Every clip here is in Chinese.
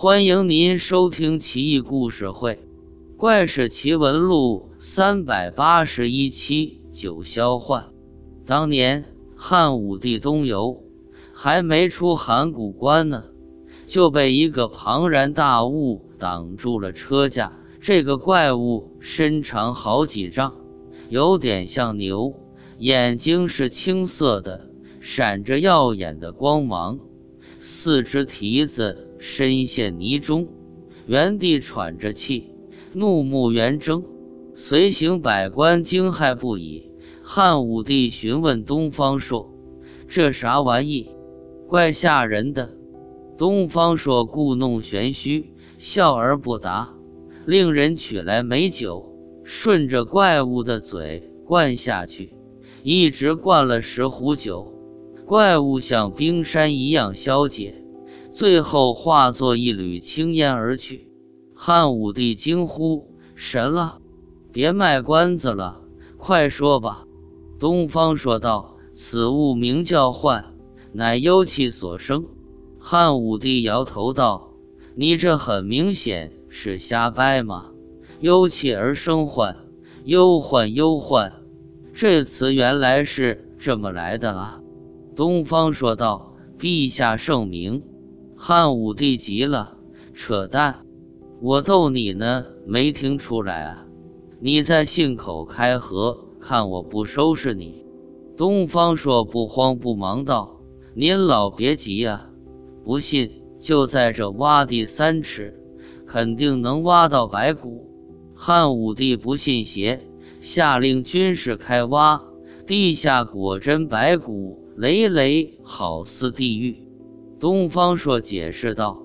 欢迎您收听《奇异故事会·怪事奇闻录》三百八十一期。九霄幻。当年汉武帝东游，还没出函谷关呢，就被一个庞然大物挡住了车架。这个怪物身长好几丈，有点像牛，眼睛是青色的，闪着耀眼的光芒，四只蹄子深陷泥中，原地喘着气，怒目圆睁。随行百官惊骇不已。汉武帝询问东方朔：“这啥玩意？怪吓人的。”东方朔故弄玄虚，笑而不答。令人取来美酒，顺着怪物的嘴灌下去，一直灌了十壶酒，怪物像冰山一样消解，最后化作一缕青烟而去。汉武帝惊呼：“神了！别卖关子了，快说吧！”东方说道：“此物名叫幻，乃幽气所生。”汉武帝摇头道：“你这很明显。”是瞎掰吗？忧气而生幻，忧患忧患，这词原来是这么来的啊！东方说道：“陛下圣明。”汉武帝急了：“扯淡！我逗你呢，没听出来啊？你在信口开河，看我不收拾你！”东方朔不慌不忙道：“您老别急啊，不信就在这挖地三尺。”肯定能挖到白骨。汉武帝不信邪，下令军士开挖，地下果真白骨累累，好似地狱。东方朔解释道：“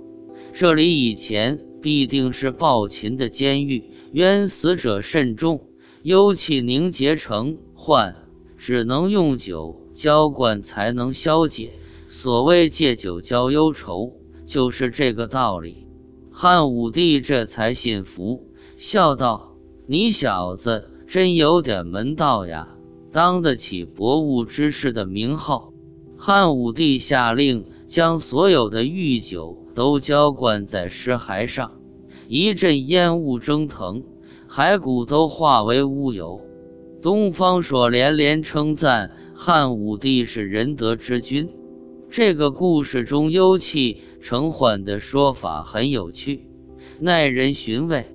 这里以前必定是暴秦的监狱，冤死者甚重，幽气凝结成幻，只能用酒浇灌才能消解。所谓借酒浇忧愁，就是这个道理。”汉武帝这才信服，笑道：“你小子真有点门道呀，当得起博物之士的名号。”汉武帝下令将所有的御酒都浇灌在尸骸上，一阵烟雾蒸腾，骸骨都化为乌有。东方朔连连称赞汉武帝是仁德之君。这个故事中幽气。成缓的说法很有趣，耐人寻味。